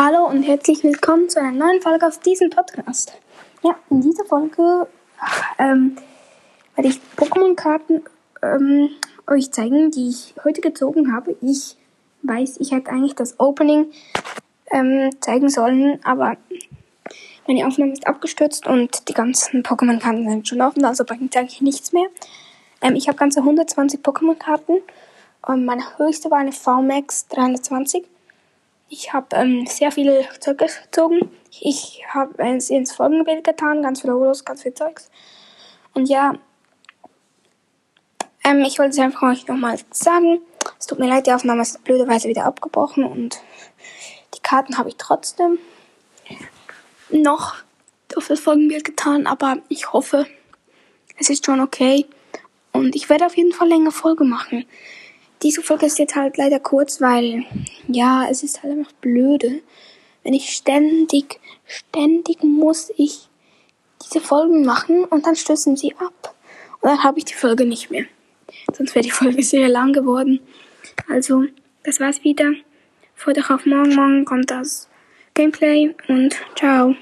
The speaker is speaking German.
Hallo und herzlich willkommen zu einer neuen Folge auf diesem Podcast. Ja, in dieser Folge ähm, werde ich Pokémon-Karten ähm, euch zeigen, die ich heute gezogen habe. Ich weiß, ich hätte eigentlich das Opening ähm, zeigen sollen, aber meine Aufnahme ist abgestürzt und die ganzen Pokémon-Karten sind schon offen, also bringt eigentlich nichts mehr. Ähm, ich habe ganze 120 Pokémon-Karten und meine höchste war eine VMAX 320. Ich habe ähm, sehr viele Zeug gezogen. Ich habe es ins Folgenbild getan, ganz viele Holos, ganz viel Zeugs. Und ja, ähm, ich wollte es einfach euch nochmal sagen. Es tut mir leid, die Aufnahme ist blöderweise wieder abgebrochen und die Karten habe ich trotzdem noch auf das Folgenbild getan, aber ich hoffe, es ist schon okay. Und ich werde auf jeden Fall länger Folge machen. Diese Folge ist jetzt halt leider kurz, weil, ja, es ist halt einfach blöde. Wenn ich ständig, ständig muss ich diese Folgen machen und dann stößen sie ab. Und dann habe ich die Folge nicht mehr. Sonst wäre die Folge sehr lang geworden. Also, das war's wieder. Freut euch auf morgen. Morgen kommt das Gameplay und ciao.